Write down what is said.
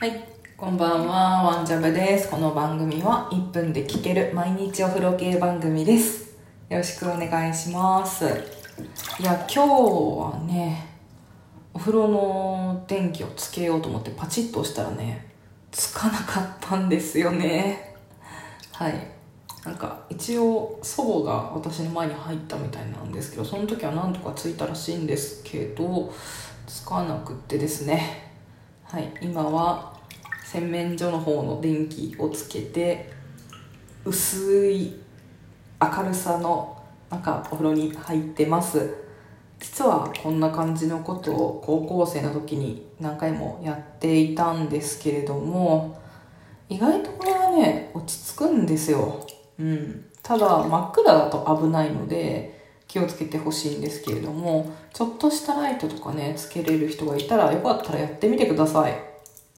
はい、こんばんは、ワンジャブです。この番組は1分で聞ける毎日お風呂系番組です。よろしくお願いします。いや、今日はね、お風呂の電気をつけようと思ってパチッと押したらね、つかなかったんですよね。はい。なんか一応祖母が私の前に入ったみたいなんですけどその時はなんとかついたらしいんですけどつかなくってですねはい今は洗面所の方の電気をつけて薄い明るさの中お風呂に入ってます。実はこんな感じのことを高校生の時に何回もやっていたんですけれども意外とこれはね落ち着くんですよ。うん、ただ真っ暗だと危ないので気をつけてほしいんですけれどもちょっとしたライトとかねつけれる人がいたらよかったらやってみてください。